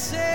presencia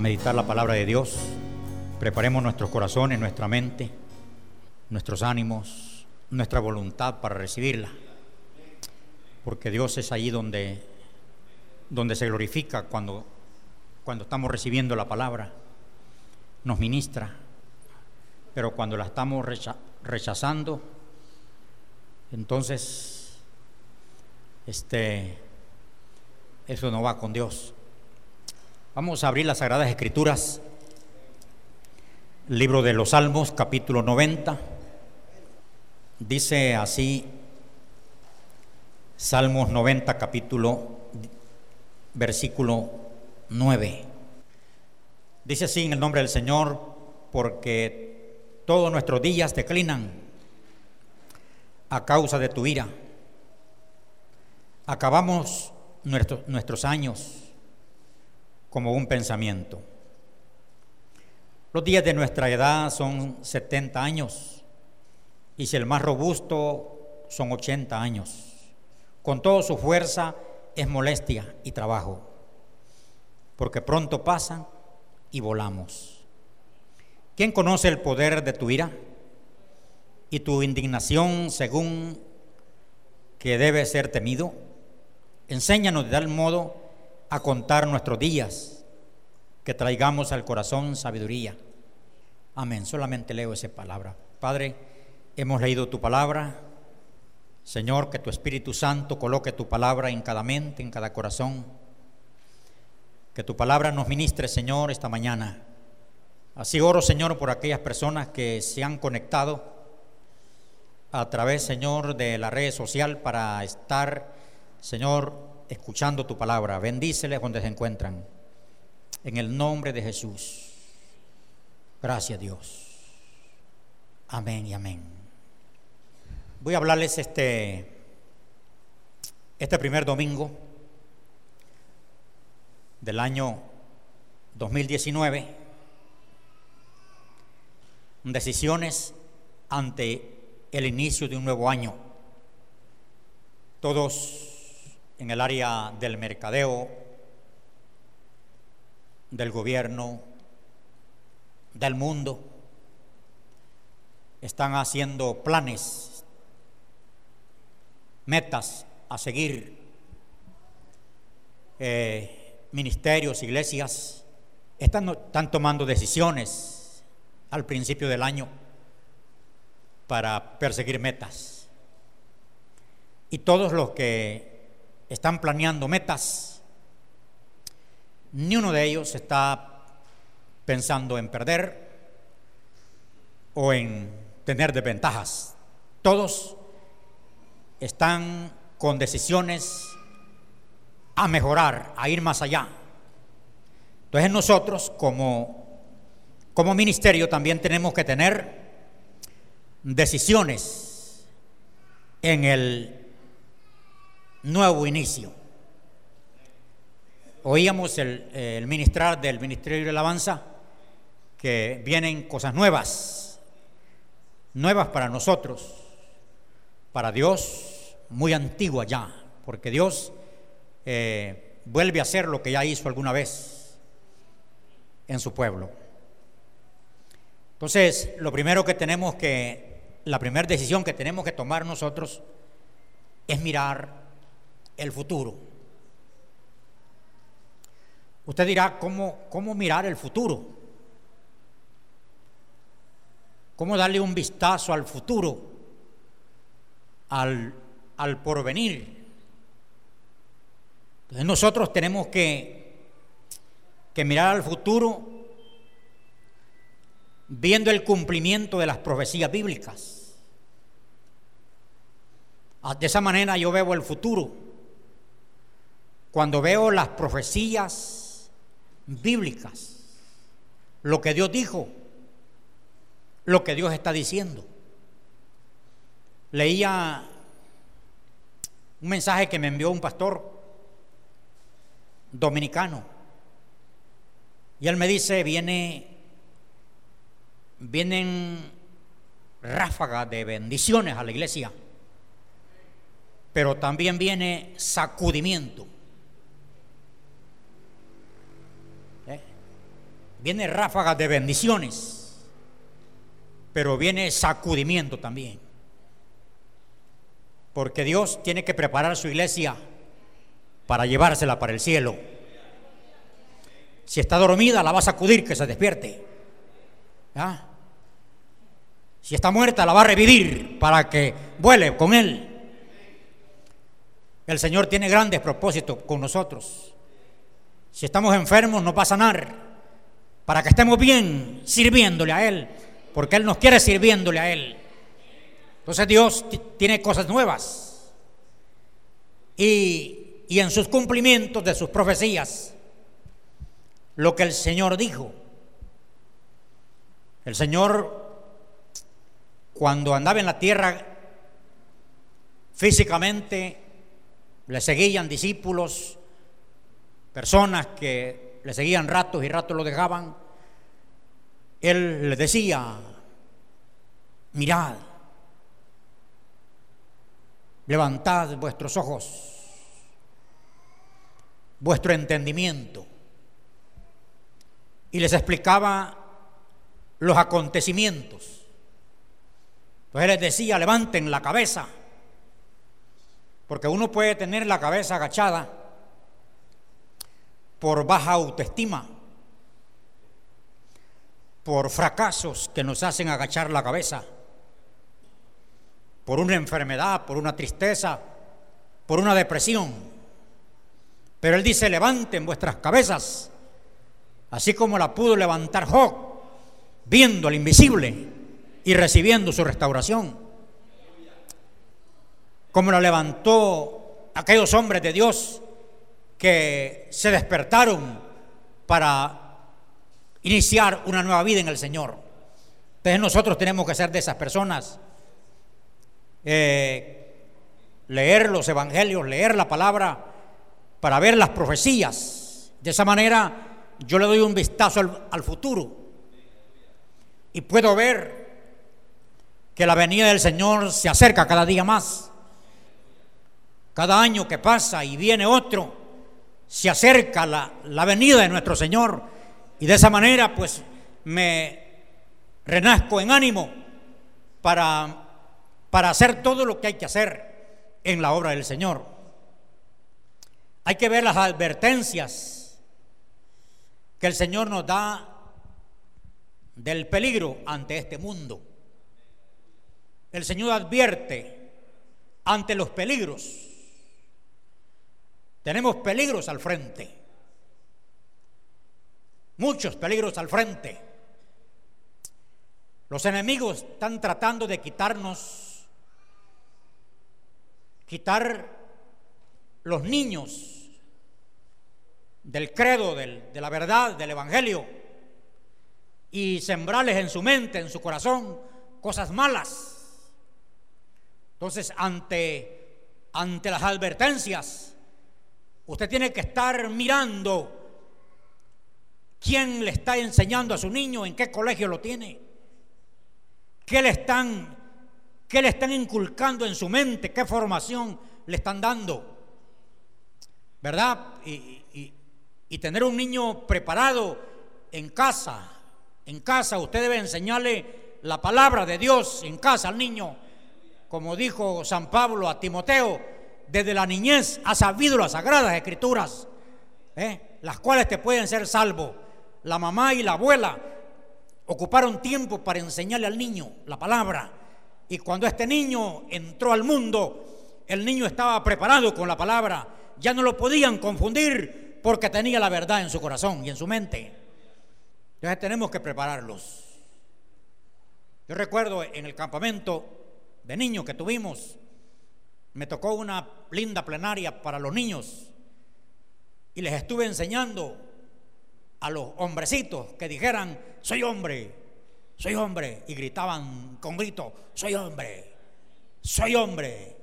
meditar la palabra de Dios. Preparemos nuestros corazones, nuestra mente, nuestros ánimos, nuestra voluntad para recibirla. Porque Dios es ahí donde, donde se glorifica cuando, cuando estamos recibiendo la palabra. Nos ministra. Pero cuando la estamos recha- rechazando, entonces este, eso no va con Dios. Vamos a abrir las Sagradas Escrituras, libro de los Salmos, capítulo 90. Dice así, Salmos 90, capítulo, versículo 9. Dice así en el nombre del Señor, porque todos nuestros días declinan a causa de tu ira. Acabamos nuestros, nuestros años como un pensamiento. Los días de nuestra edad son 70 años y si el más robusto son 80 años. Con toda su fuerza es molestia y trabajo, porque pronto pasan y volamos. ¿Quién conoce el poder de tu ira y tu indignación según que debe ser temido? Enséñanos de tal modo a contar nuestros días, que traigamos al corazón sabiduría. Amén. Solamente leo esa palabra. Padre, hemos leído tu palabra. Señor, que tu Espíritu Santo coloque tu palabra en cada mente, en cada corazón. Que tu palabra nos ministre, Señor, esta mañana. Así oro, Señor, por aquellas personas que se han conectado a través, Señor, de la red social para estar, Señor, escuchando tu palabra. Bendíceles donde se encuentran. En el nombre de Jesús. Gracias, Dios. Amén y amén. Voy a hablarles este, este primer domingo del año 2019. Decisiones ante el inicio de un nuevo año. Todos en el área del mercadeo, del gobierno, del mundo, están haciendo planes, metas a seguir, eh, ministerios, iglesias, están, están tomando decisiones al principio del año para perseguir metas. Y todos los que están planeando metas, ni uno de ellos está pensando en perder o en tener desventajas. Todos están con decisiones a mejorar, a ir más allá. Entonces nosotros como, como ministerio también tenemos que tener decisiones en el nuevo inicio. Oíamos el, ministrar del Ministerio de Alabanza que vienen cosas nuevas, nuevas para nosotros, para Dios, muy antigua ya, porque Dios eh, vuelve a hacer lo que ya hizo alguna vez en su pueblo. Entonces, lo primero que tenemos que, la primera decisión que tenemos que tomar nosotros es mirar el futuro. Usted dirá, ¿cómo, cómo mirar el futuro? cómo darle un vistazo al futuro, al, al porvenir. Entonces nosotros tenemos que, que mirar al futuro viendo el cumplimiento de las profecías bíblicas. Ah, de esa manera yo veo el futuro. Cuando veo las profecías bíblicas, lo que Dios dijo, lo que Dios está diciendo. Leía un mensaje que me envió un pastor dominicano y él me dice, viene vienen ráfagas de bendiciones a la iglesia, pero también viene sacudimiento. Viene ráfagas de bendiciones pero viene sacudimiento también. Porque Dios tiene que preparar su iglesia para llevársela para el cielo. Si está dormida, la va a sacudir que se despierte. Si está muerta, la va a revivir para que vuele con Él. El Señor tiene grandes propósitos con nosotros. Si estamos enfermos, nos va a sanar para que estemos bien sirviéndole a Él porque Él nos quiere sirviéndole a Él. Entonces Dios tiene cosas nuevas. Y, y en sus cumplimientos de sus profecías, lo que el Señor dijo. El Señor, cuando andaba en la tierra, físicamente le seguían discípulos, personas que le seguían ratos y ratos lo dejaban él le decía, mirad, levantad vuestros ojos, vuestro entendimiento. Y les explicaba los acontecimientos. Entonces les decía, levanten la cabeza, porque uno puede tener la cabeza agachada por baja autoestima por fracasos que nos hacen agachar la cabeza, por una enfermedad, por una tristeza, por una depresión. Pero Él dice, levanten vuestras cabezas, así como la pudo levantar Job, viendo al invisible y recibiendo su restauración. Como la levantó aquellos hombres de Dios que se despertaron para iniciar una nueva vida en el Señor. Entonces nosotros tenemos que ser de esas personas. Eh, leer los evangelios, leer la palabra para ver las profecías. De esa manera yo le doy un vistazo al, al futuro y puedo ver que la venida del Señor se acerca cada día más. Cada año que pasa y viene otro, se acerca la, la venida de nuestro Señor y de esa manera, pues, me renazco en ánimo para, para hacer todo lo que hay que hacer en la obra del Señor. Hay que ver las advertencias que el Señor nos da del peligro ante este mundo. El Señor advierte ante los peligros. Tenemos peligros al frente muchos peligros al frente. Los enemigos están tratando de quitarnos, quitar los niños del credo, de la verdad, del Evangelio, y sembrarles en su mente, en su corazón, cosas malas. Entonces, ante, ante las advertencias, usted tiene que estar mirando quién le está enseñando a su niño, en qué colegio lo tiene, qué le están, qué le están inculcando en su mente, qué formación le están dando. ¿Verdad? Y, y- y tener un niño preparado en casa, en casa usted debe enseñarle la palabra de Dios en casa al niño, como dijo San Pablo a Timoteo, desde la niñez ha sabido las sagradas escrituras, ¿eh? las cuales te pueden ser salvo. La mamá y la abuela ocuparon tiempo para enseñarle al niño la palabra. Y cuando este niño entró al mundo, el niño estaba preparado con la palabra. Ya no lo podían confundir porque tenía la verdad en su corazón y en su mente. Entonces tenemos que prepararlos. Yo recuerdo en el campamento de niños que tuvimos, me tocó una linda plenaria para los niños y les estuve enseñando a los hombrecitos que dijeran, soy hombre, soy hombre, y gritaban con grito, soy hombre, soy hombre.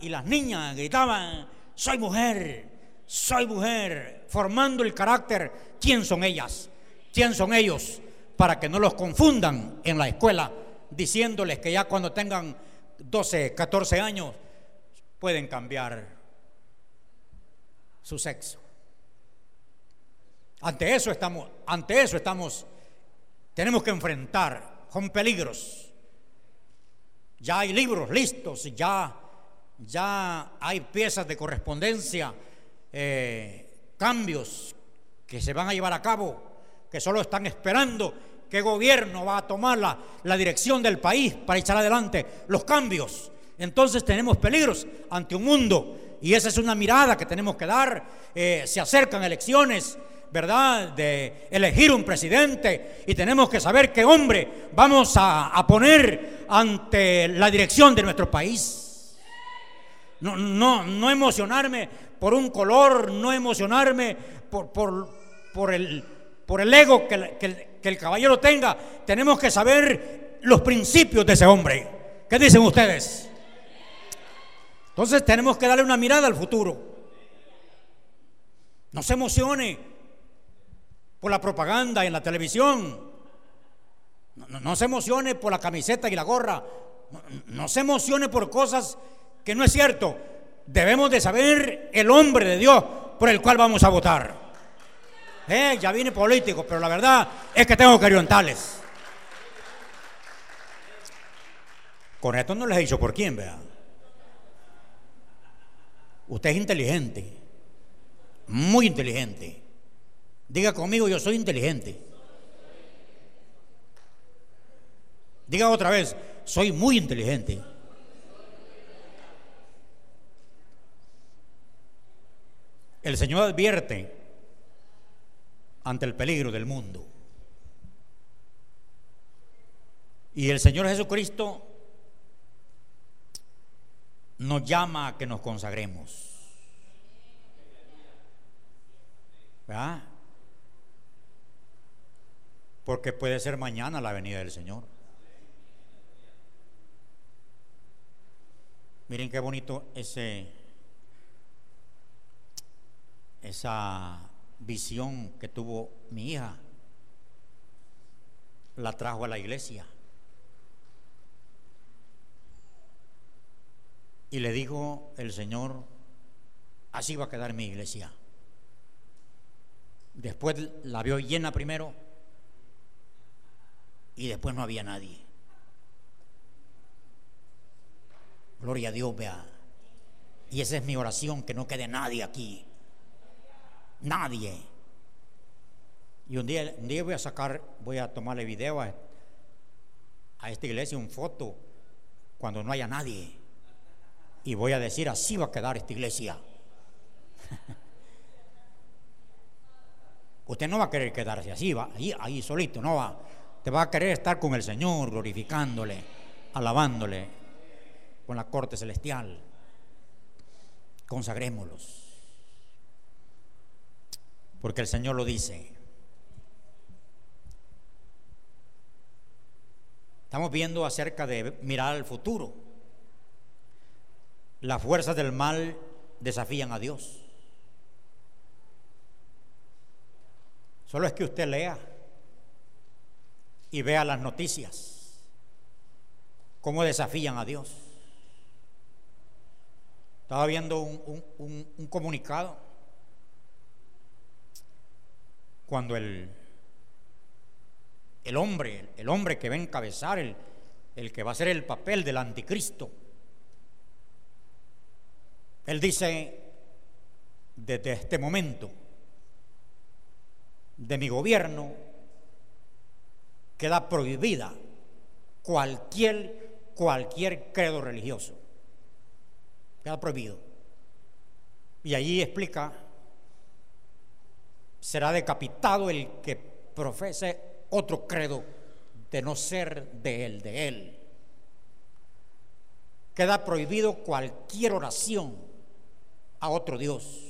Y las niñas gritaban, soy mujer, soy mujer, formando el carácter, ¿quién son ellas? ¿Quién son ellos? Para que no los confundan en la escuela, diciéndoles que ya cuando tengan 12, 14 años pueden cambiar su sexo. Ante eso estamos, ante eso estamos, tenemos que enfrentar, son peligros. Ya hay libros listos, ya, ya hay piezas de correspondencia, eh, cambios que se van a llevar a cabo, que solo están esperando qué gobierno va a tomar la, la dirección del país para echar adelante los cambios. Entonces tenemos peligros ante un mundo y esa es una mirada que tenemos que dar. Eh, se acercan elecciones, ¿verdad? De elegir un presidente y tenemos que saber qué hombre vamos a, poner ante la dirección de nuestro país. No, no, no emocionarme por un color, no emocionarme por, el, ego que, que el caballero tenga. Tenemos que saber los principios de ese hombre. ¿Qué dicen ustedes? Entonces tenemos que darle una mirada al futuro. No se emocione por la propaganda en la televisión. No, se emocione por la camiseta y la gorra. No, se emocione por cosas que no es cierto. Debemos de saber el hombre de Dios por el cual vamos a votar. Eh, ya viene político, pero la verdad es que tengo que orientarles. Con esto no les he dicho por quién, vea. Usted es inteligente, muy inteligente. Diga conmigo, yo soy inteligente. Diga otra vez, soy muy inteligente. El Señor advierte ante el peligro del mundo. Y el Señor Jesucristo nos llama a que nos consagremos. ¿Verdad? Porque puede ser mañana la venida del Señor. Miren qué bonito ese esa visión que tuvo mi hija. La trajo a la iglesia. Y le dijo el Señor, así va a quedar mi iglesia. Después la vio llena primero y después no había nadie. Gloria a Dios, vea. Y esa es mi oración, que no quede nadie aquí. Nadie. Y un día, un día voy a sacar, voy a tomarle video a, a esta iglesia, un foto, cuando no haya nadie. Y voy a decir, así va a quedar esta iglesia. Usted no va a querer quedarse así, va, ahí, ahí solito, no va. te va a querer estar con el Señor, glorificándole, alabándole, con la corte celestial. Consagrémoslos. Porque el Señor lo dice. Estamos viendo acerca de mirar al futuro. Las fuerzas del mal desafían a Dios. Solo es que usted lea y vea las noticias, cómo desafían a Dios. Estaba viendo un, comunicado cuando el, el hombre, el hombre que va a encabezar, el, el que va a ser el papel del anticristo, él dice, desde este momento de mi gobierno, queda prohibida cualquier, cualquier credo religioso. Queda prohibido. Y allí explica, será decapitado el que profese otro credo de no ser de él, de él. Queda prohibido cualquier oración a otro Dios.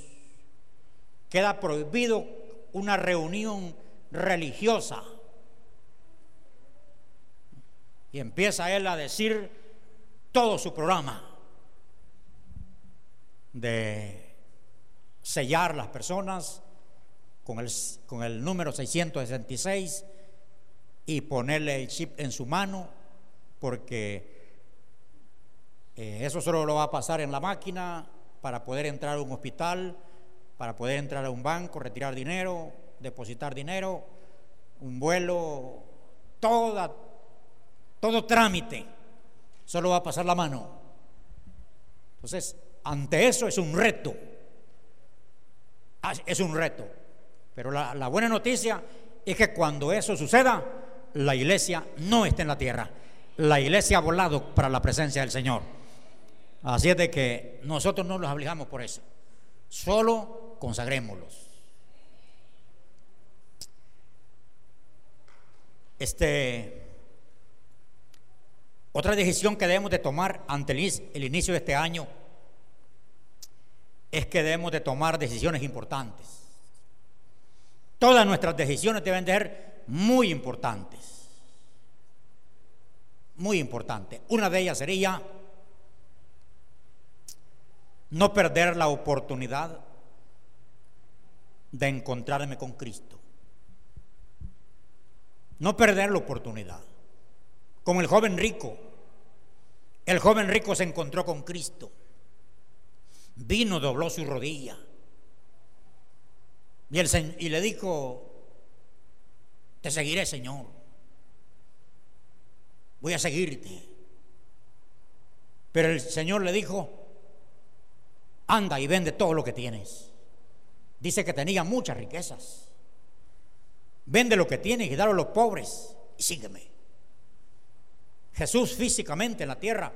Queda prohibido una reunión religiosa. Y empieza él a decir todo su programa de sellar las personas con el, con el número 666 y ponerle el chip en su mano, porque eh, eso solo lo va a pasar en la máquina para poder entrar a un hospital, para poder entrar a un banco, retirar dinero, depositar dinero, un vuelo, toda, todo trámite, solo va a pasar la mano. Entonces, ante eso es un reto, ah, es un reto. Pero la, la buena noticia es que cuando eso suceda, la iglesia no está en la tierra. La iglesia ha volado para la presencia del Señor. Así es de que nosotros no los obligamos por eso. Solo consagrémoslos. Este, otra decisión que debemos de tomar ante el inicio de este año es que debemos de tomar decisiones importantes. Todas nuestras decisiones deben de ser muy importantes. Muy importantes. Una de ellas sería no perder la oportunidad de encontrarme con Cristo. No perder la oportunidad. Como el joven rico. El joven rico se encontró con Cristo. Vino, dobló su rodilla. Y, y le dijo, te seguiré, Señor. Voy a seguirte. Pero el Señor le dijo, anda y vende todo lo que tienes. Dice que tenía muchas riquezas. Vende lo que tienes y dalo a los pobres y sígueme. Jesús físicamente en la tierra,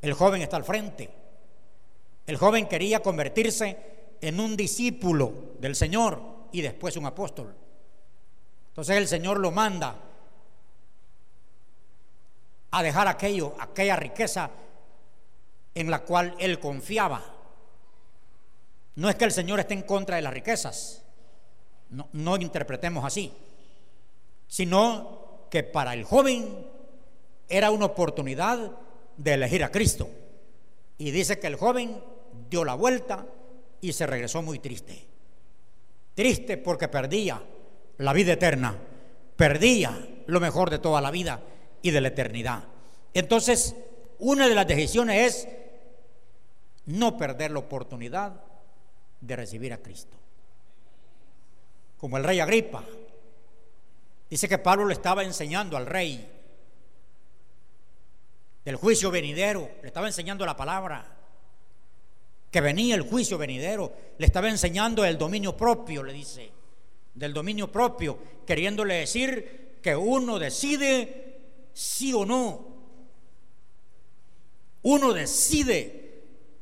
el joven está al frente. El joven quería convertirse en un discípulo del Señor y después un apóstol. Entonces el Señor lo manda a dejar aquello, aquella riqueza en la cual él confiaba no es que el Señor esté en contra de las riquezas, no, interpretemos así, sino que para el joven era una oportunidad de elegir a Cristo. Y dice que el joven dio la vuelta y se regresó muy triste. Triste porque perdía la vida eterna, perdía lo mejor de toda la vida y de la eternidad. Entonces, una de las decisiones es no perder la oportunidad de recibir a Cristo. Como el rey Agripa. Dice que Pablo le estaba enseñando al rey del juicio venidero, le estaba enseñando la palabra, que venía el juicio venidero, le estaba enseñando el dominio propio, le dice, del dominio propio, queriéndole decir que uno decide sí o no. Uno decide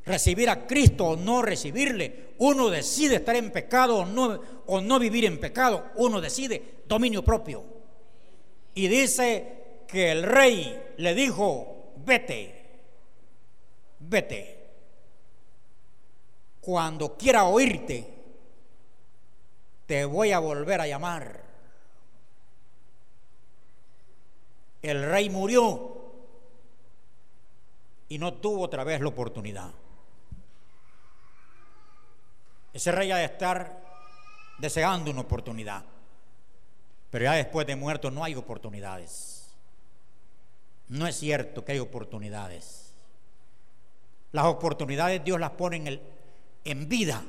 recibir a Cristo o no recibirle. Uno decide estar en pecado o no, o no vivir en pecado. Uno decide dominio propio. Y dice que el rey le dijo, vete, vete. Cuando quiera oírte, te voy a volver a llamar. El rey murió y no tuvo otra vez la oportunidad. Ese rey ha de estar deseando una oportunidad. Pero ya después de muerto no hay oportunidades. No es cierto que hay oportunidades. Las oportunidades Dios las pone en, el, en vida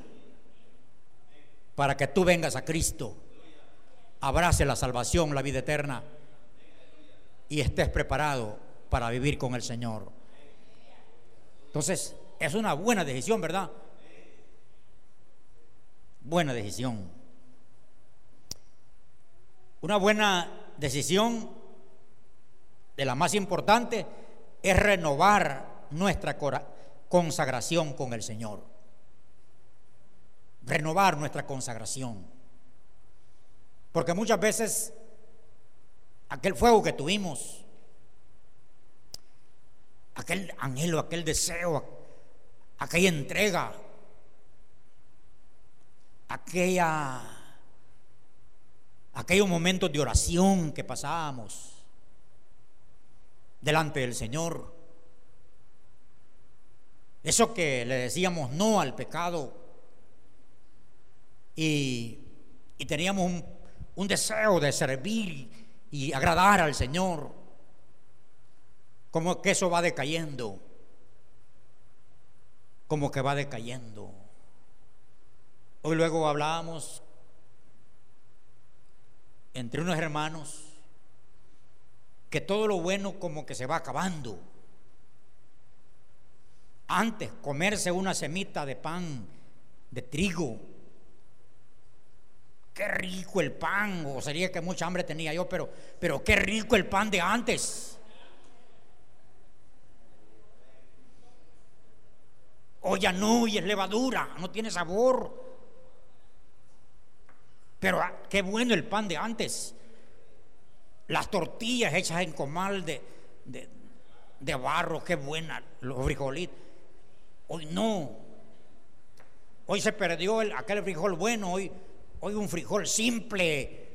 para que tú vengas a Cristo, abrace la salvación, la vida eterna y estés preparado para vivir con el Señor. Entonces, es una buena decisión, ¿verdad? Buena decisión. Una buena decisión de la más importante es renovar nuestra consagración con el Señor. Renovar nuestra consagración. Porque muchas veces aquel fuego que tuvimos, aquel anhelo, aquel deseo, aquella entrega, aquella aquellos momentos de oración que pasábamos delante del Señor. Eso que le decíamos no al pecado y, teníamos un, un deseo de servir y agradar al Señor. Como que eso va decayendo. Como que va decayendo. Hoy luego hablábamos entre unos hermanos que todo lo bueno como que se va acabando. Antes comerse una semita de pan de trigo. Qué rico el pan, o sería que mucha hambre tenía yo, pero, pero qué rico el pan de antes. O ya no, y es levadura, no tiene sabor. Pero ah, qué bueno el pan de antes. Las tortillas hechas en comal de, de, barro, qué buena. Los frijolitos. Hoy no. Hoy se perdió el, aquel frijol bueno. Hoy, hoy un frijol simple.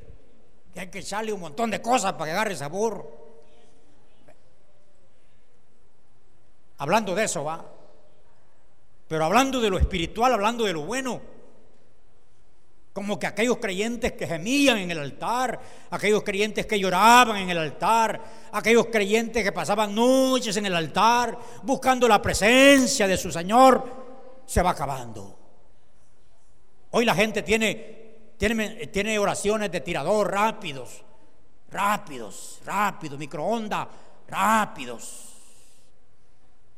Que hay que echarle un montón de cosas para que agarre sabor. Hablando de eso, va. Pero hablando de lo espiritual, hablando de lo bueno. Como que aquellos creyentes que gemían en el altar, aquellos creyentes que lloraban en el altar, aquellos creyentes que pasaban noches en el altar buscando la presencia de su Señor, se va acabando. Hoy la gente tiene, tiene, oraciones de tirador rápidos, rápidos, rápidos, microondas rápidos,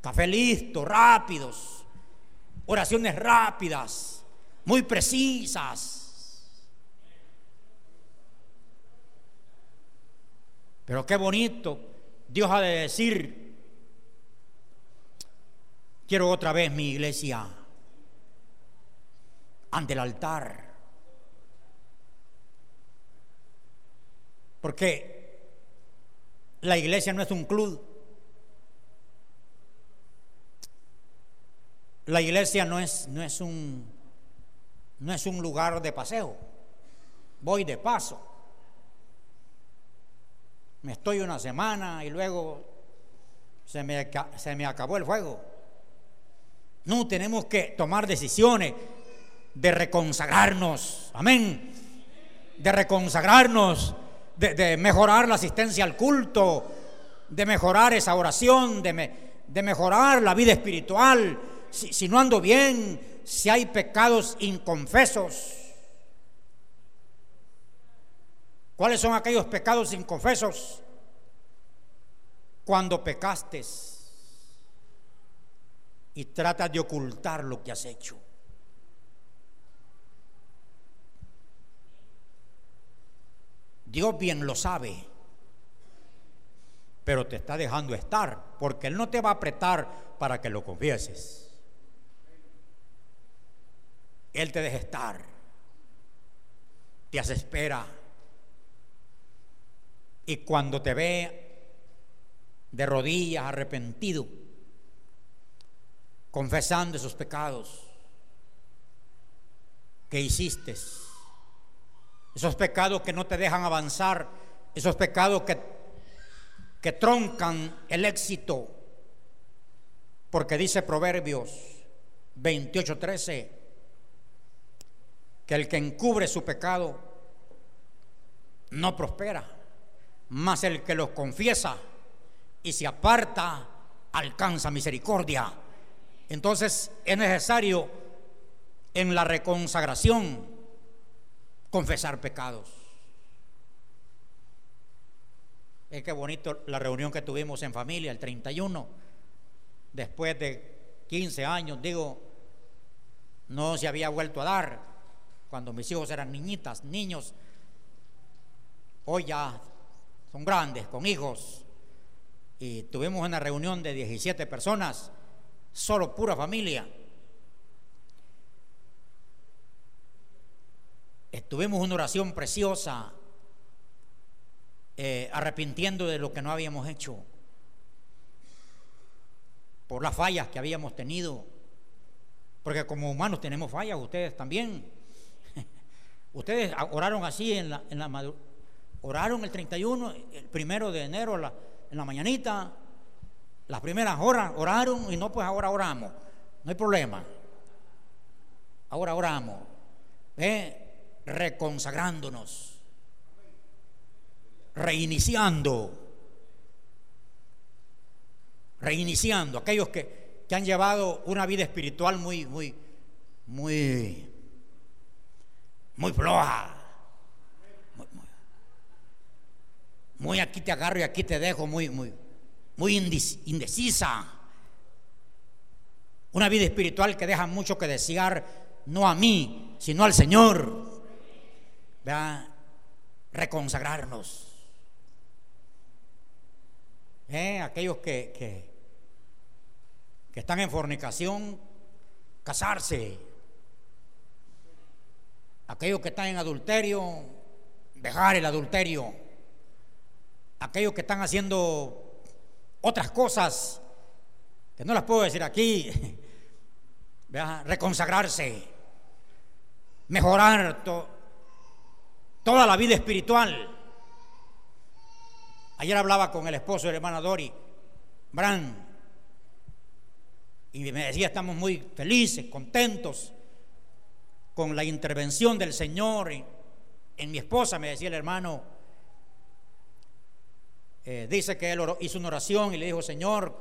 café listo, rápidos, oraciones rápidas, muy precisas Pero qué bonito Dios ha de decir, quiero otra vez mi iglesia ante el altar. Porque la iglesia no es un club. La iglesia no es, no es un no es un lugar de paseo. Voy de paso me estoy una semana y luego se me, se me acabó el fuego. No, tenemos que tomar decisiones de reconsagrarnos, amén, de reconsagrarnos, de, mejorar la asistencia al culto, de mejorar esa oración, de, mejorar la vida espiritual. Si, si no ando bien, si hay pecados inconfesos, ¿Cuáles son aquellos pecados inconfesos? Cuando pecaste y tratas de ocultar lo que has hecho. Dios bien lo sabe, pero te está dejando estar, porque Él no te va a apretar para que lo confieses. Él te deja estar, te hace espera Y cuando te ve de rodillas, arrepentido, confesando esos pecados que hiciste, esos pecados que no te dejan avanzar, esos pecados que, que troncan el éxito, porque dice Proverbios 28:13 que el que encubre su pecado no prospera, mas el que los confiesa y se aparta alcanza misericordia. Entonces es necesario en la reconsagración confesar pecados. Es que bonito la reunión que tuvimos en familia el 31, después de 15 años, digo, no se había vuelto a dar cuando mis hijos eran niñitas, niños, hoy ya son grandes, con hijos, y tuvimos una reunión de 17 personas, solo pura familia. Tuvimos una oración preciosa, eh, arrepintiendo de lo que no habíamos hecho, por las fallas que habíamos tenido, porque como humanos tenemos fallas, ustedes también. ustedes oraron así en la, en la oraron el 31, el primero de enero, en la mañanita, las primeras horas oraron y no, pues ahora oramos. No hay problema. Ahora oramos. Reconsagrándonos. Reiniciando. Reiniciando. Aquellos que, que han llevado una vida espiritual muy, muy, muy, muy floja muy aquí te agarro y aquí te dejo, muy, muy, muy indecisa. Una vida espiritual que deja mucho que desear, no a mí, sino al Señor. Reconsagrarnos. ¿Eh? Aquellos que, que, que están en fornicación, casarse. Aquellos que están en adulterio, dejar el adulterio aquellos que están haciendo otras cosas que no las puedo decir aquí, reconsagrarse, mejorar toda la vida espiritual. Ayer hablaba con el esposo de la hermana Dori, Bran, y me decía, estamos muy felices, contentos con la intervención del Señor en mi esposa, me decía el hermano eh, dice que él hizo una oración y le dijo, Señor,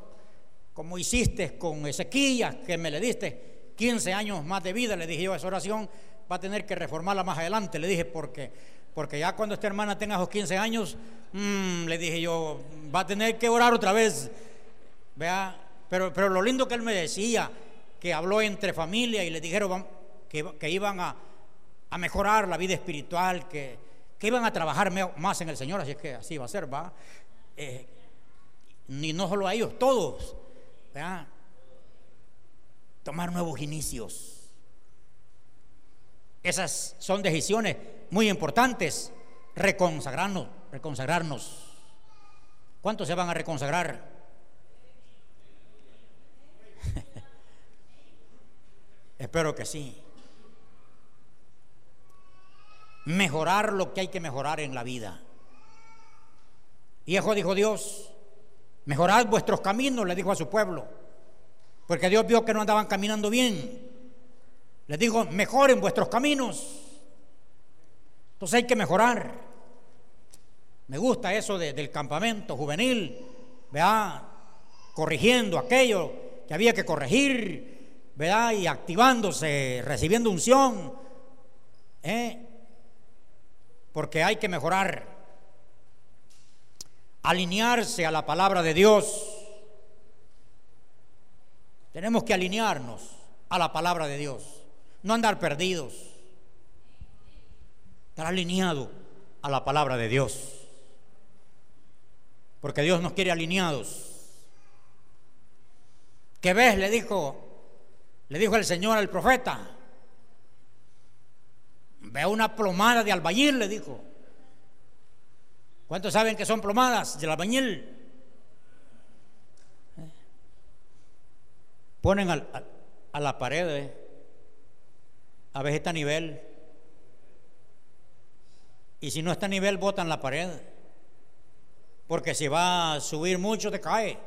como hiciste con Ezequías, que me le diste 15 años más de vida, le dije yo, esa oración va a tener que reformarla más adelante, le dije, porque, porque ya cuando esta hermana tenga esos 15 años, mm, le dije yo, va a tener que orar otra vez. Vea, pero, pero lo lindo que él me decía, que habló entre familia y le dijeron que, que iban a, a, mejorar la vida espiritual, que, que iban a trabajar más en el Señor, así es que así va a ser, va. Eh, ni no solo a ellos, todos, tomar nuevos inicios. Esas son decisiones muy importantes. Reconsagrarnos, reconsagrarnos. ¿Cuántos se van a reconsagrar? Espero que sí. Mejorar lo que hay que mejorar en la vida. Y eso dijo Dios, mejorad vuestros caminos, le dijo a su pueblo, porque Dios vio que no andaban caminando bien. Les dijo, mejoren vuestros caminos. Entonces hay que mejorar. Me gusta eso del campamento juvenil, vea, corrigiendo aquello que había que corregir, vea, y activándose, recibiendo unción, ¿eh? porque hay que mejorar alinearse a la palabra de Dios. Tenemos que alinearnos a la palabra de Dios, no andar perdidos, estar alineado a la palabra de Dios. Porque Dios nos quiere alineados. ¿Qué ves? Le dijo, le dijo el Señor al profeta. Ve una plomada de albañil, le dijo ¿Cuántos saben que son plomadas del albañil? ¿Eh? Ponen a la pared, ¿eh? a veces está a nivel. Y si no está a nivel, botan la pared. Porque si va a subir mucho, te cae.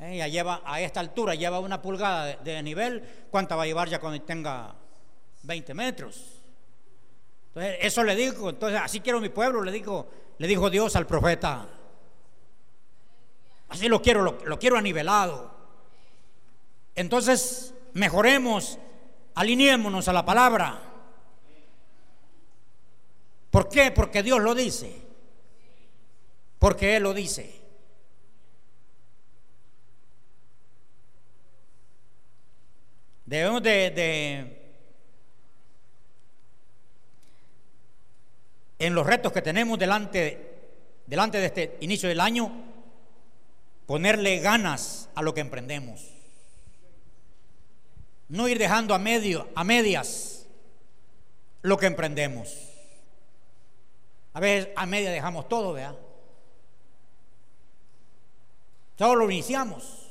¿Eh? Ya lleva, a esta altura lleva una pulgada de, de nivel. ¿Cuánta va a llevar ya cuando tenga 20 metros? Entonces, eso le digo. Entonces, así quiero mi pueblo, le digo, le dijo Dios al profeta. Así lo quiero, lo, lo quiero anivelado. Entonces, mejoremos, alineémonos a la palabra. ¿Por qué? Porque Dios lo dice. Porque Él lo dice. Debemos de, de- en los retos que tenemos delante, delante de este inicio del año, ponerle ganas a lo que emprendemos. No ir dejando a medio, a medias lo que emprendemos. A veces a media dejamos todo, ¿verdad? Solo lo iniciamos.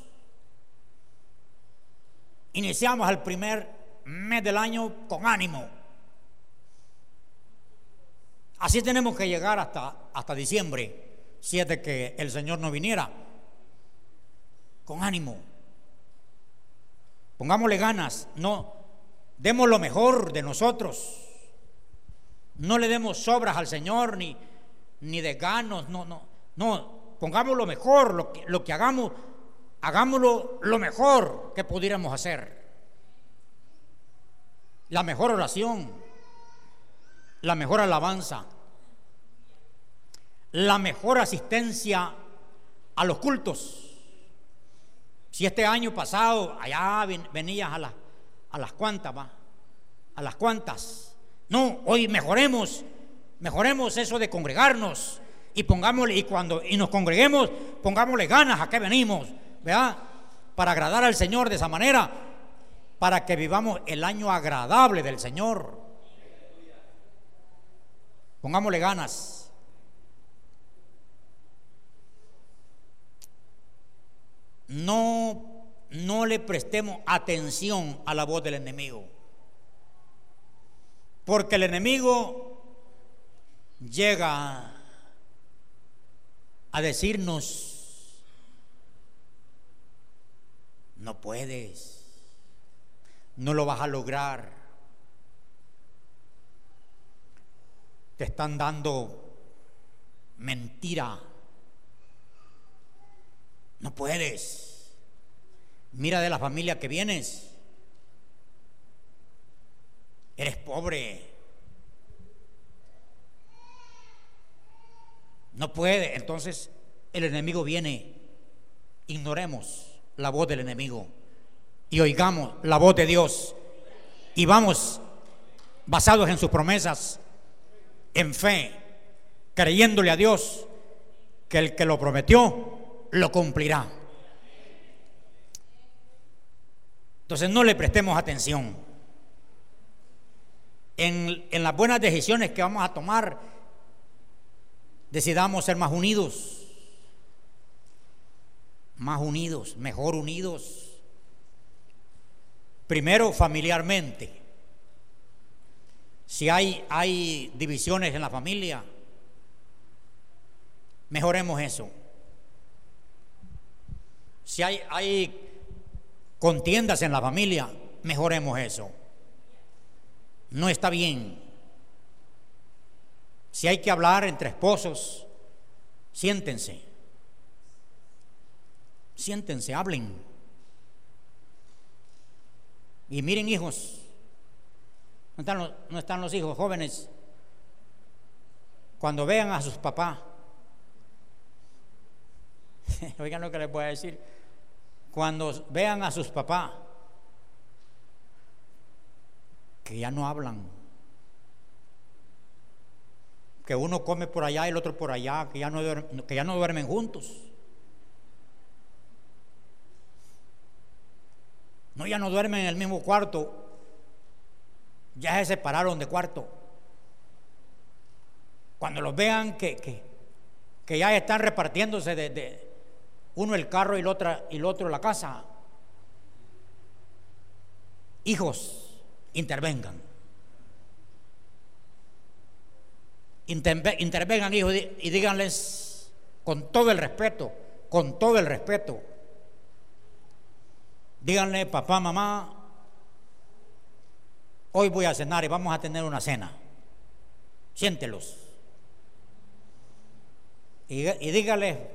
Iniciamos el primer mes del año con ánimo. Así tenemos que llegar hasta, hasta diciembre, si es de que el Señor no viniera. Con ánimo. Pongámosle ganas, no demos lo mejor de nosotros. No le demos sobras al Señor ni, ni de ganos, no, no, no, pongamos lo mejor, lo lo que hagamos, hagámoslo lo mejor que pudiéramos hacer. La mejor oración, la mejor alabanza, la mejor asistencia a los cultos. Si este año pasado allá ven- venías a, las a las cuantas, va, a las cuantas. No, hoy mejoremos, mejoremos eso de congregarnos y pongámosle, y cuando y nos congreguemos, pongámosle ganas a que venimos, ¿verdad? Para agradar al Señor de esa manera, para que vivamos el año agradable del Señor. Pongámosle ganas. No, no le prestemos atención a la voz del enemigo. Porque el enemigo llega a decirnos, no puedes, no lo vas a lograr, te están dando mentira, no puedes, mira de la familia que vienes, eres pobre. No puede. Entonces el enemigo viene. Ignoremos la voz del enemigo y oigamos la voz de Dios. Y vamos basados en sus promesas, en fe, creyéndole a Dios que el que lo prometió lo cumplirá. Entonces no le prestemos atención en, en las buenas decisiones que vamos a tomar, decidamos ser más unidos, más unidos, mejor unidos. Primero familiarmente. Si hay, hay divisiones en la familia, mejoremos eso. Si hay, hay contiendas en la familia, mejoremos eso no está bien. Si hay que hablar entre esposos, siéntense. Siéntense, hablen. Y miren hijos, no están los, no están los hijos jóvenes, cuando vean a sus papás, oigan lo que les voy a decir, cuando vean a sus papás, que ya no hablan. Que uno come por allá y el otro por allá, que ya no duermen, que ya no duermen juntos. No, ya no duermen en el mismo cuarto. Ya se separaron de cuarto. Cuando los vean que, que, ya están repartiéndose de, uno el carro y el otro, y el otro la casa. Hijos, intervengan. Interve- intervengan, hijos, y díganles con todo el respeto, con todo el respeto. Díganle, papá, mamá, hoy voy a cenar y vamos a tener una cena. Siéntelos. Y, y dígale,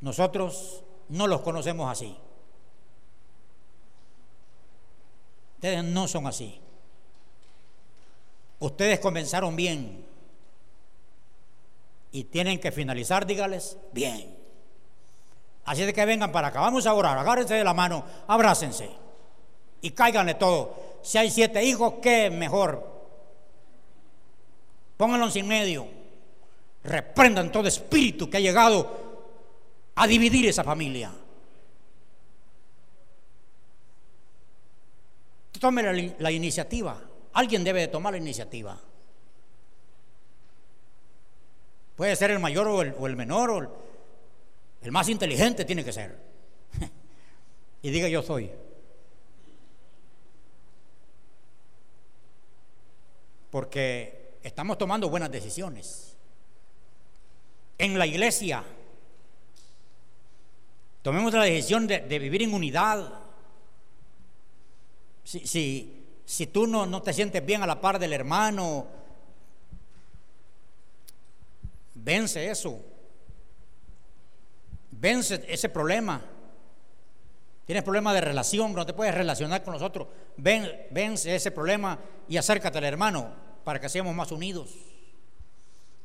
nosotros no los conocemos así. Ustedes no son así. Ustedes comenzaron bien y tienen que finalizar, dígales, bien. Así de que vengan para acá, vamos a orar, agárrense de la mano, abrácense y cáiganle todo. Si hay siete hijos, qué mejor. Pónganlos en medio. Reprendan todo espíritu que ha llegado a dividir esa familia. Tome la, la iniciativa. Alguien debe de tomar la iniciativa. Puede ser el mayor o el, menor o el más inteligente tiene que ser. y diga yo soy. Porque estamos tomando buenas decisiones. En la iglesia, tomemos la decisión de, vivir en unidad. Si, si, si tú no, no te sientes bien a la par del hermano, vence eso. Vence ese problema. Tienes problema de relación, no te puedes relacionar con nosotros. Ven, vence ese problema y acércate al hermano para que seamos más unidos.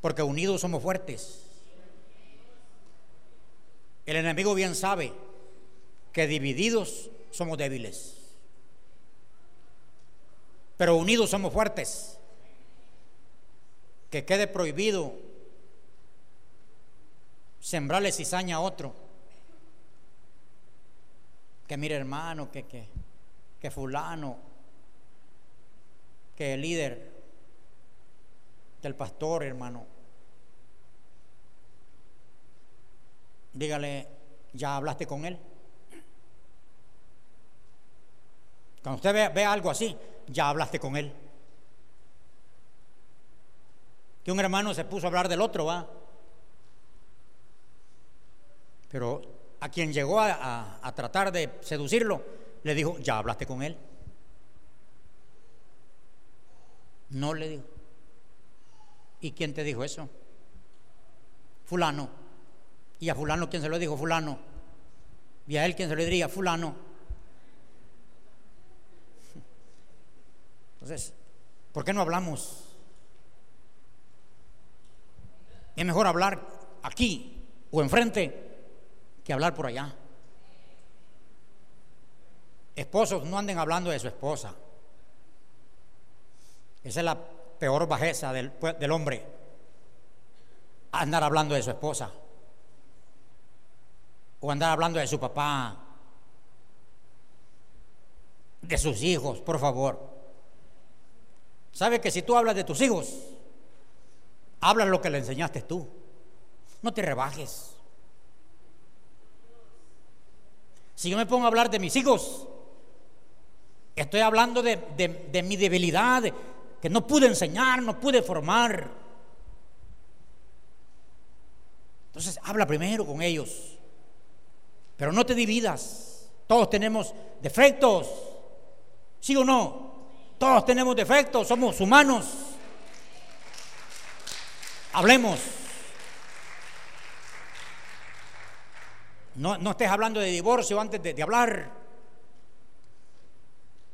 Porque unidos somos fuertes. El enemigo bien sabe que divididos somos débiles. Pero unidos somos fuertes. Que quede prohibido sembrarle cizaña a otro. Que mire hermano, que, que, que fulano, que el líder del pastor, hermano. Dígale, ¿ya hablaste con él? Cuando usted ve, algo así, ya hablaste con él. Que un hermano se puso a hablar del otro, va. Pero a quien llegó a- a tratar de seducirlo, le dijo, ¿ya hablaste con él? No le dijo. ¿Y quién te dijo eso? Fulano. ¿Y a fulano quién se lo dijo? Fulano. ¿Y a él quién se lo diría? Fulano. Entonces, ¿por qué no hablamos? Es mejor hablar aquí o enfrente que hablar por allá. Esposos no anden hablando de su esposa. Esa es la peor bajeza del, pue- del hombre. Andar hablando de su esposa. O andar hablando de su papá. De sus hijos, por favor. ¿Sabe que si tú hablas de tus hijos, hablas lo que le enseñaste tú? No te rebajes. Si yo me pongo a hablar de mis hijos, estoy hablando de, de- de mi debilidad, de- que no pude enseñar, no pude formar. Entonces, habla primero con ellos. Pero no te dividas. Todos tenemos defectos. ¿Sí o no? Todos tenemos defectos, somos humanos. Hablemos. No, no estés hablando de divorcio antes de, de hablar.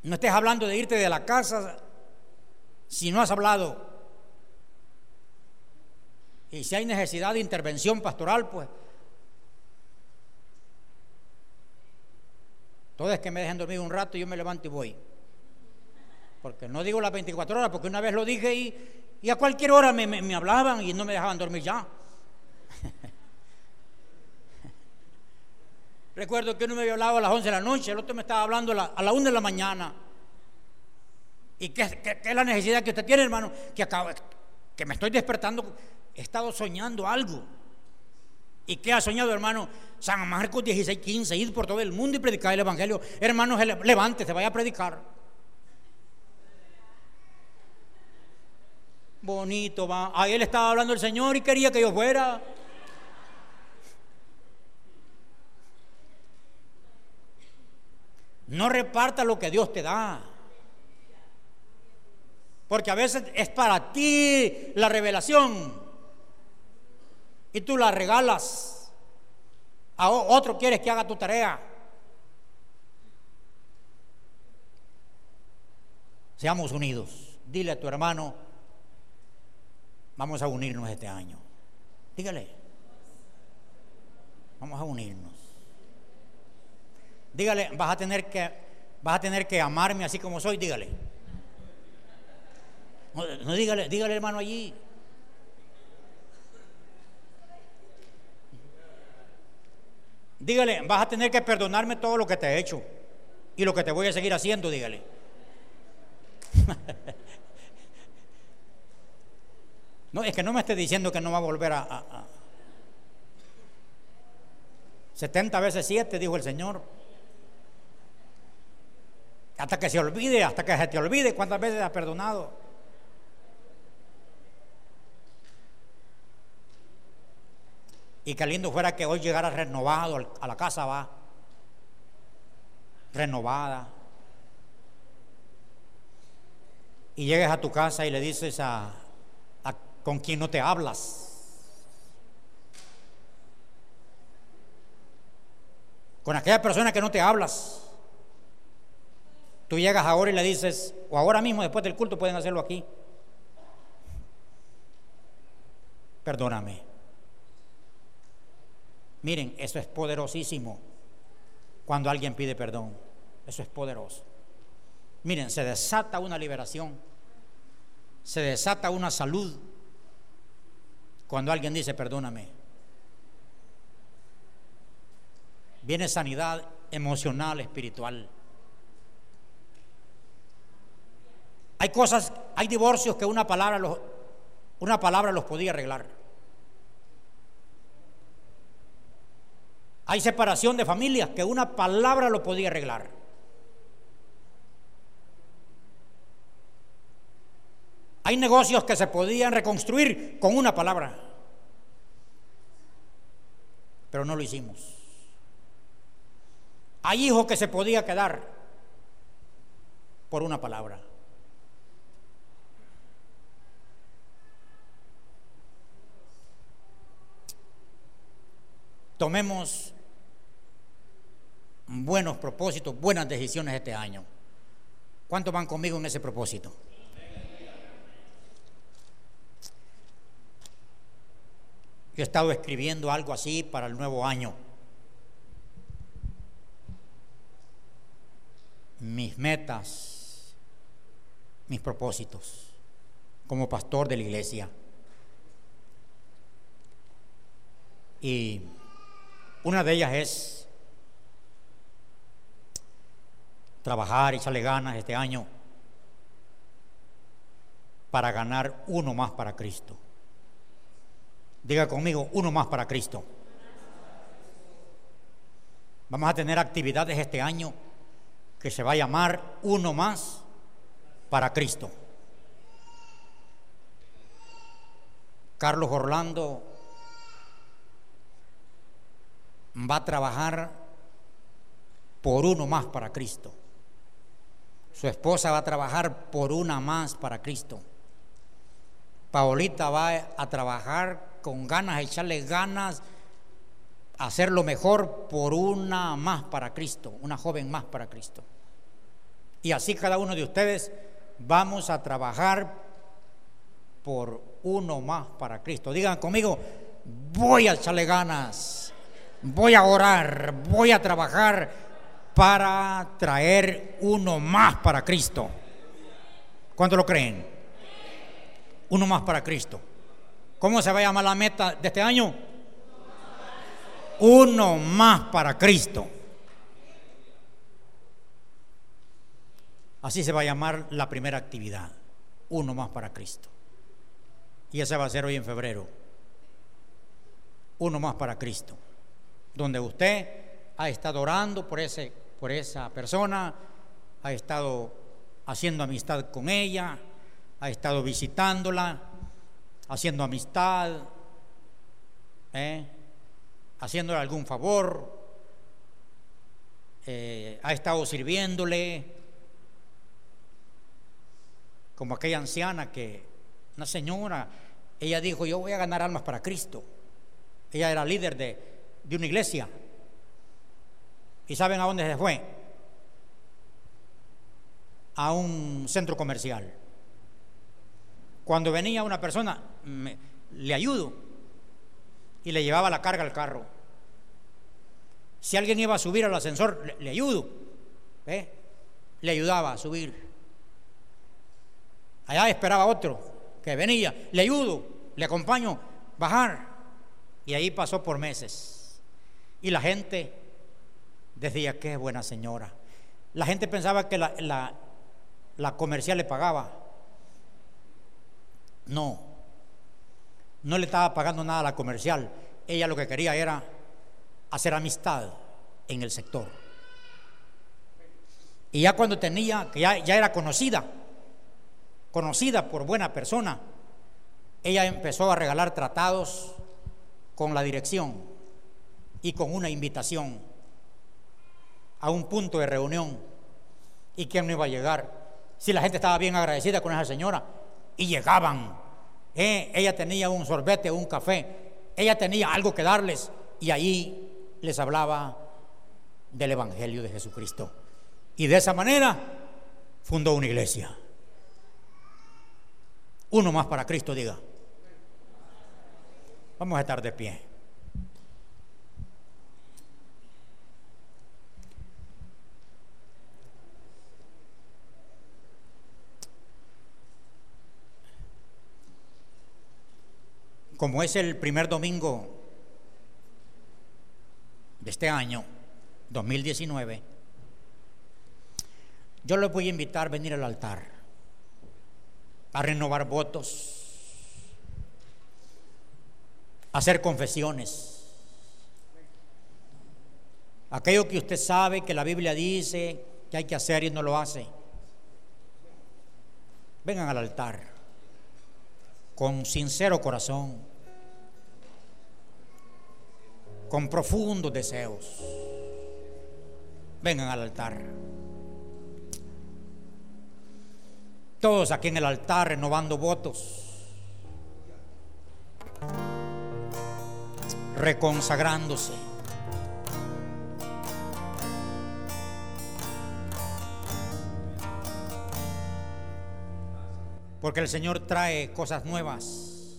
No estés hablando de irte de la casa si no has hablado. Y si hay necesidad de intervención pastoral, pues. Todo es que me dejen dormir un rato y yo me levanto y voy. Porque no digo las 24 horas, porque una vez lo dije y, y a cualquier hora me, me- hablaban y no me dejaban dormir ya. Recuerdo que uno me había hablado a las 11 de la noche, el otro me estaba hablando a la, a la 1 de la mañana. ¿Y qué, es la necesidad que usted tiene, hermano? Que, acabo, que me estoy despertando he estado soñando algo. ¿Y qué ha soñado, hermano? San Marcos 16, 15, id por todo el mundo y predicar el Evangelio. Hermanos, levántese, vaya a predicar. Bonito, va. A él estaba hablando el Señor y quería que yo fuera. No reparta lo que Dios te da. Porque a veces es para ti la revelación y tú la regalas. A otro quieres que haga tu tarea. Seamos unidos. Dile a tu hermano, vamos a unirnos este año. Dígale, vamos a unirnos. Dígale, vas a tener que, vas a tener que amarme así como soy, dígale. No, dígale, dígale hermano allí. Dígale, vas a tener que perdonarme todo lo que te he hecho y lo que te voy a seguir haciendo, dígale. no, es que no me esté diciendo que no va a volver a, a 70 veces 7, dijo el Señor. Hasta que se olvide, hasta que se te olvide cuántas veces has perdonado. Y qué lindo fuera que hoy llegara renovado a la casa, va. Renovada. Y llegues a tu casa y le dices a, con quien no te hablas. Con aquella persona que no te hablas. Tú llegas ahora y le dices, o ahora mismo después del culto pueden hacerlo aquí. Perdóname. Miren, eso es poderosísimo cuando alguien pide perdón. Eso es poderoso. Miren, se desata una liberación, se desata una salud cuando alguien dice perdóname. Viene sanidad emocional, espiritual. Hay cosas, hay divorcios que una palabra los, una palabra los podía arreglar. Hay separación de familias que una palabra lo podía arreglar. Hay negocios que se podían reconstruir con una palabra. Pero no lo hicimos. Hay hijos que se podía quedar por una palabra. Tomemos buenos propósitos, buenas decisiones este año. ¿Cuántos van conmigo en ese propósito? Yo he estado escribiendo algo así para el nuevo año. Mis metas, mis propósitos como pastor de la iglesia. Y una de ellas es trabajar y echarle ganas este año para ganar uno más para Cristo. Diga conmigo, uno más para Cristo. Vamos a tener actividades este año que se va a llamar uno más para Cristo. Carlos Orlando va a trabajar por uno más para Cristo. Su esposa va a trabajar por una más para Cristo. Paolita va a trabajar con ganas, a echarle ganas, a hacer lo mejor por una más para Cristo, una joven más para Cristo. Y así cada uno de ustedes vamos a trabajar por uno más para Cristo. Digan conmigo, voy a echarle ganas, voy a orar, voy a trabajar para traer uno más para Cristo. ¿Cuánto lo creen? Uno más para Cristo. ¿Cómo se va a llamar la meta de este año? Uno más para Cristo. Así se va a llamar la primera actividad. Uno más para Cristo. Y esa va a ser hoy en febrero. uno más para Cristo, donde usted ha estado orando por, ese, por esa persona, ha estado haciendo amistad con ella, ha estado visitándola, haciendo amistad, ¿eh? haciéndole algún favor, eh, ha estado sirviéndole, como aquella anciana que, una señora, ella dijo, yo voy a ganar almas para Cristo. Ella era líder de, de una iglesia. ¿Y saben a dónde se fue? A un centro comercial. Cuando venía una persona, le ayudo y le llevaba la carga al carro. Si alguien iba a subir al ascensor, le, ayudo. ¿ve? Le ayudaba a subir. Allá esperaba otro que venía, le ayudo, le acompaño, bajar. Y ahí pasó por meses. Y la gente decía, qué buena señora. La gente pensaba que la, la- comercial le pagaba. No, no le estaba pagando nada a la comercial. Ella lo que quería era hacer amistad en el sector. Y ya cuando tenía, que ya, ya era conocida, conocida por buena persona, ella empezó a regalar tratados con la dirección y con una invitación a un punto de reunión. ¿Y quién no iba a llegar? Si la gente estaba bien agradecida con esa señora y llegaban. Eh, ella tenía un sorbete, un café, ella tenía algo que darles y ahí les hablaba del Evangelio de Jesucristo. Y de esa manera fundó una iglesia. Uno más para Cristo, diga. Vamos a estar de pie. Como es el primer domingo de este año, 2019, yo les voy a invitar a venir al altar, a renovar votos, a hacer confesiones. Aquello que usted sabe que la Biblia dice que hay que hacer y no lo hace. Vengan al altar con sincero corazón, con profundos deseos. Vengan al altar. Todos aquí en el altar renovando votos, reconsagrándose. Porque el Señor trae cosas nuevas.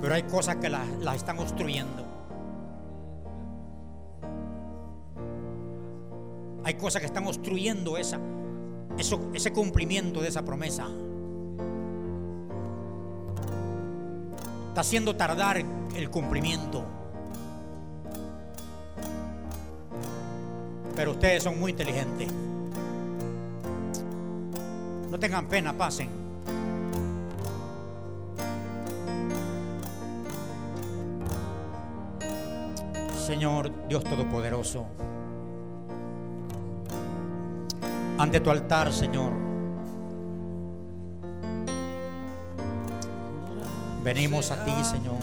Pero hay cosas que las, están obstruyendo. Hay cosas que están obstruyendo esa, eso, ese cumplimiento de esa promesa. Está haciendo tardar el cumplimiento. Pero ustedes son muy inteligentes. No tengan pena, pasen. Señor Dios Todopoderoso, ante tu altar, Señor, venimos a ti, Señor.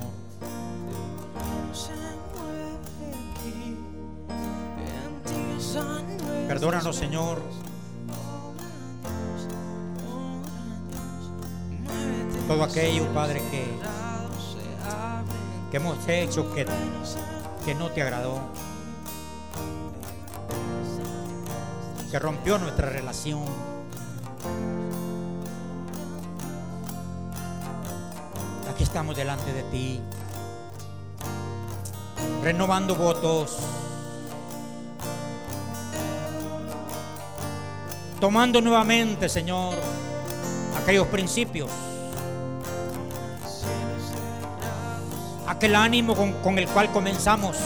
Perdónanos, Señor, todo aquello, Padre, que, hemos hecho que no te agradó, que rompió nuestra relación. Aquí estamos delante de ti, renovando votos, tomando nuevamente, Señor, aquellos principios. Aquel ánimo con, con, el cual comenzamos.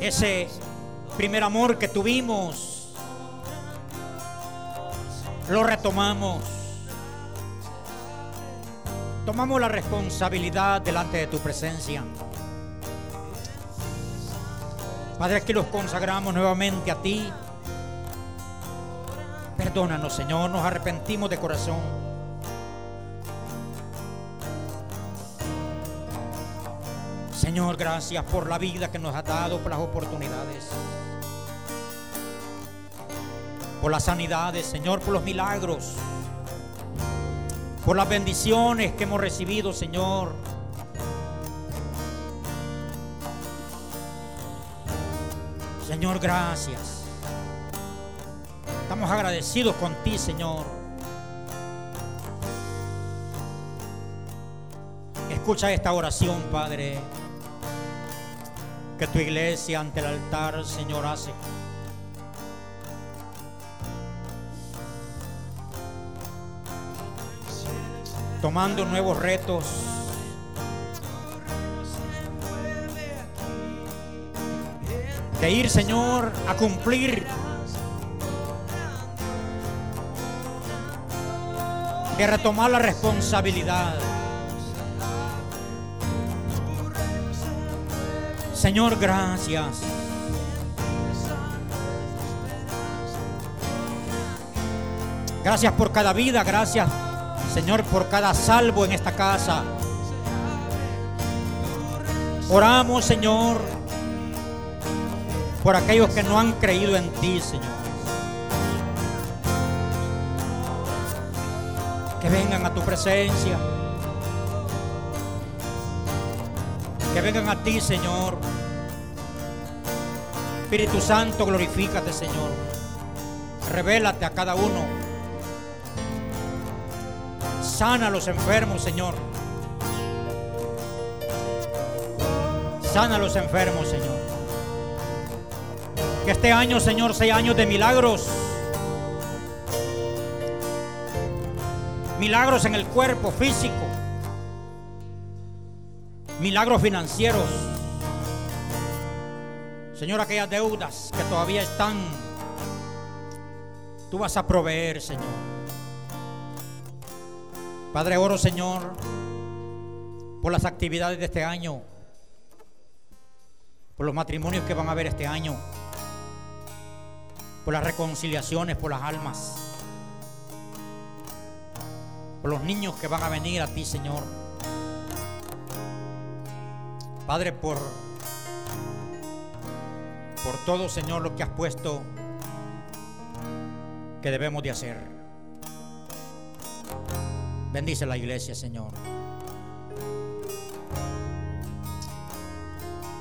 Ese primer amor que tuvimos, lo retomamos. tomamos la responsabilidad delante de tu presencia. Padre, aquí los consagramos nuevamente a ti. Perdónanos, Señor, nos arrepentimos de corazón. Señor, gracias por la vida que nos has dado, por las oportunidades, por las sanidades, Señor, por los milagros, por las bendiciones que hemos recibido, Señor. Señor, gracias. Estamos agradecidos con ti, Señor. Escucha esta oración, Padre, que tu iglesia ante el altar, Señor, hace. Tomando nuevos retos. De ir, Señor, a cumplir de retomar la responsabilidad. Señor, gracias. Gracias por cada vida, gracias, Señor, por cada salvo en esta casa. Oramos, Señor, por aquellos que no han creído en ti, Señor. Que vengan a tu presencia. Que vengan a ti, Señor. Espíritu Santo, glorifícate, Señor. Revélate a cada uno. Sana a los enfermos, Señor. Sana a los enfermos, Señor. Que este año, Señor, sea año de milagros. Milagros en el cuerpo físico. Milagros financieros. Señor, aquellas deudas que todavía están, tú vas a proveer, Señor. Padre, oro, Señor, por las actividades de este año, por los matrimonios que van a haber este año, por las reconciliaciones, por las almas, por los niños que van a venir a ti, Señor. Padre, por, por todo, Señor, lo que has puesto que debemos de hacer. Bendice la iglesia, Señor.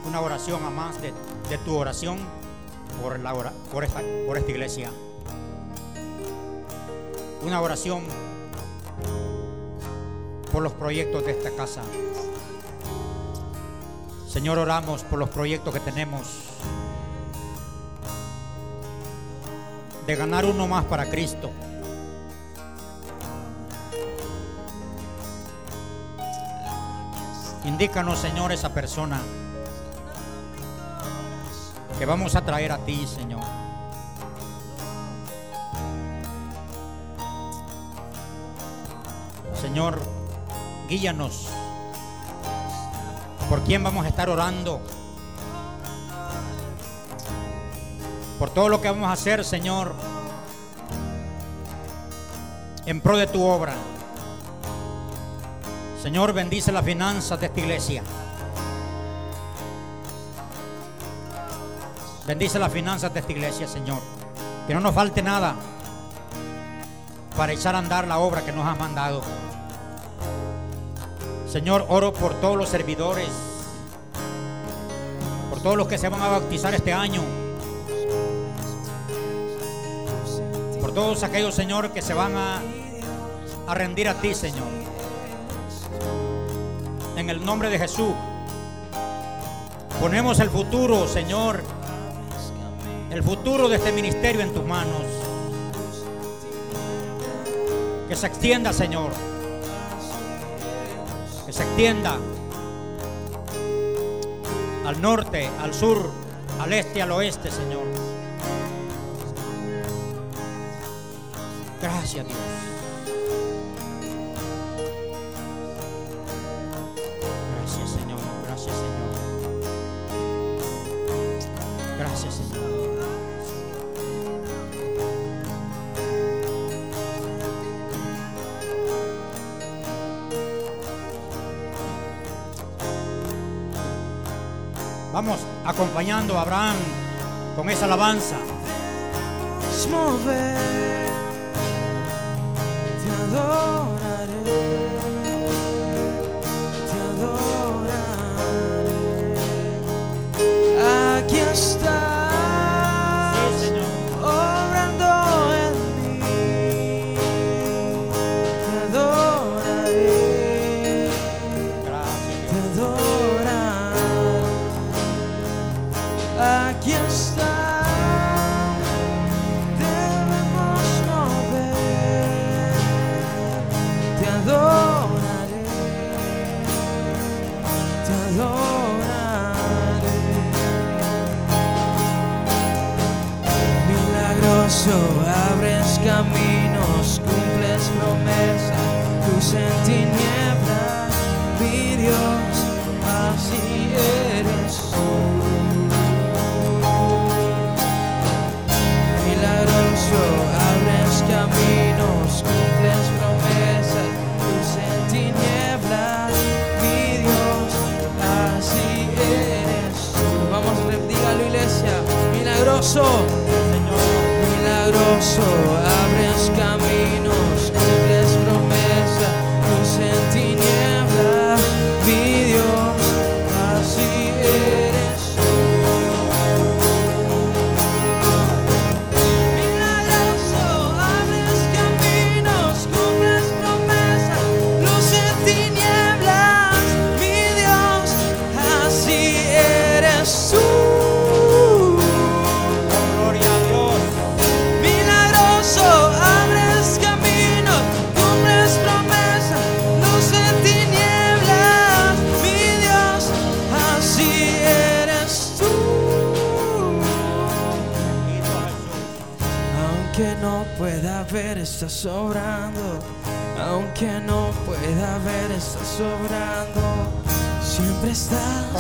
Una oración a más de, de tu oración por, la por, esta, por esta iglesia. Una oración por los proyectos de esta casa. Señor, oramos por los proyectos que tenemos de ganar uno más para Cristo. Indícanos, Señor, esa persona que vamos a traer a ti, Señor. Señor, guíanos. ¿Por quién vamos a estar orando? Por todo lo que vamos a hacer, Señor, en pro de tu obra. Señor, bendice las finanzas de esta iglesia. Bendice las finanzas de esta iglesia, Señor. Que no nos falte nada para echar a andar la obra que nos has mandado. Señor, oro por todos los servidores, por todos los que se van a bautizar este año, por todos aquellos, Señor, que se van a, a rendir a ti, Señor. En el nombre de Jesús, ponemos el futuro, Señor, el futuro de este ministerio en tus manos. Que se extienda, Señor que se extienda al norte, al sur, al este, al oeste, Señor. Gracias, Dios. Acompañando a Abraham con esa alabanza.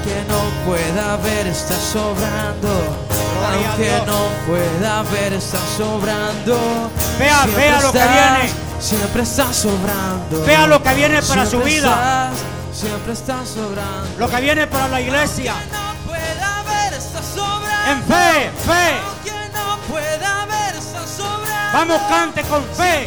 Aunque no pueda ver, está sobrando. Gloria Aunque no pueda ver, está sobrando. Vea, Siempre vea lo que estás, viene. Siempre está sobrando. Vea lo que viene para su Siempre vida. estás, siempre está sobrando. Lo que viene para la iglesia. Aunque no pueda ver, está sobrando. En fe, fe. Aunque no pueda ver, está sobrando. Vamos, cante con fe.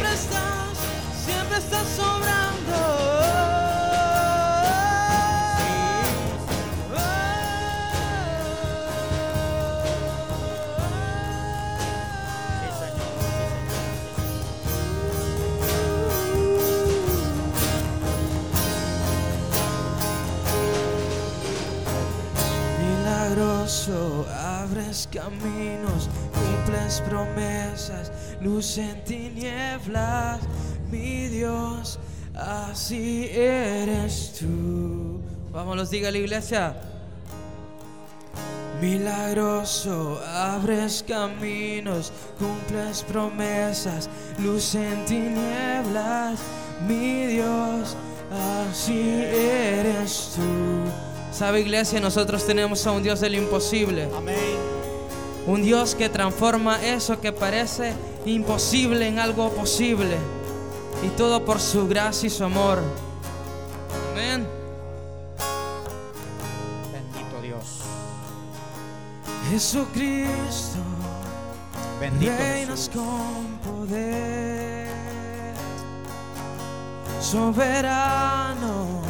Caminos, cumples promesas, luz en tinieblas, mi Dios, así eres tú. Vamos, los diga la iglesia. Milagroso, abres caminos, cumples promesas, luz en tinieblas, mi Dios, así eres tú. ¿Sabe iglesia? Nosotros tenemos a un Dios del imposible, Amén. Un Dios que transforma eso que parece imposible en algo posible, y todo por su gracia y su amor. Amén. Bendito Dios. Jesucristo. Bendito Reinas Jesús. con poder, soberano,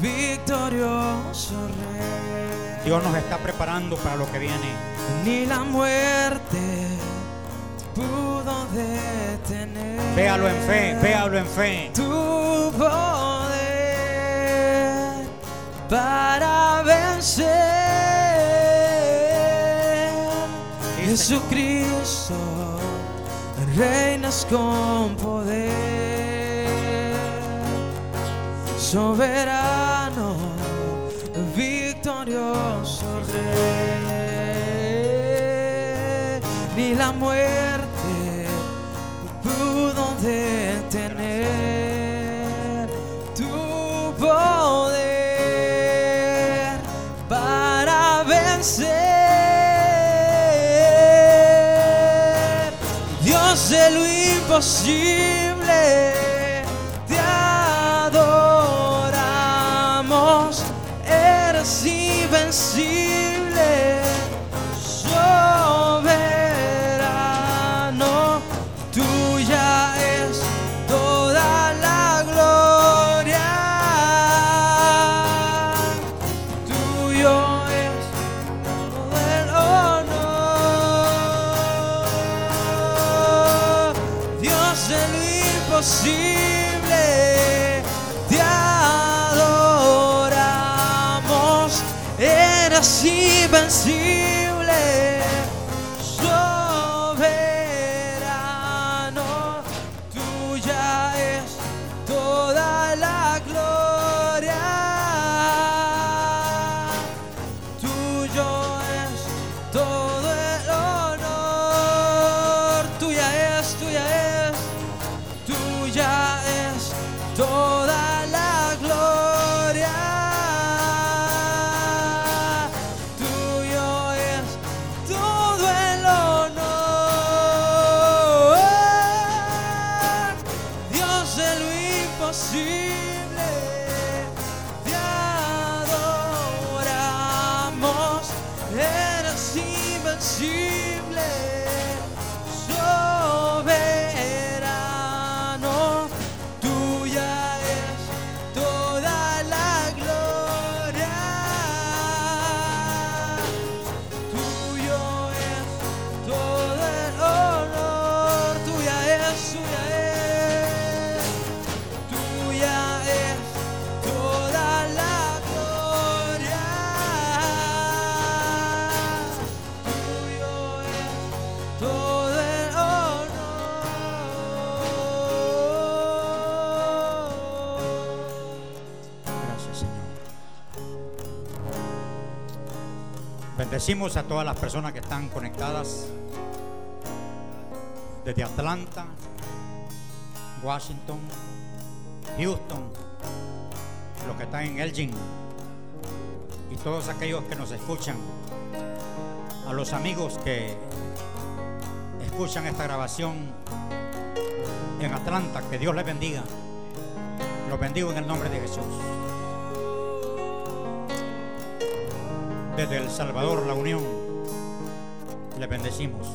victorioso Rey. Dios nos está preparando para lo que viene. Ni la muerte pudo detener. Véalo en fe, véalo en fe. Tu poder para vencer. Jesucristo, reinas con poder, soberano, muerte no pudo detener tu poder para vencer. Dios de lo imposible. Bendecimos a todas las personas que están conectadas desde Atlanta, Washington, Houston, los que están en Elgin y todos aquellos que nos escuchan, a los amigos que escuchan esta grabación en Atlanta, que Dios les bendiga. Los bendigo en el nombre de Jesús. Desde El Salvador, la Unión, les bendecimos.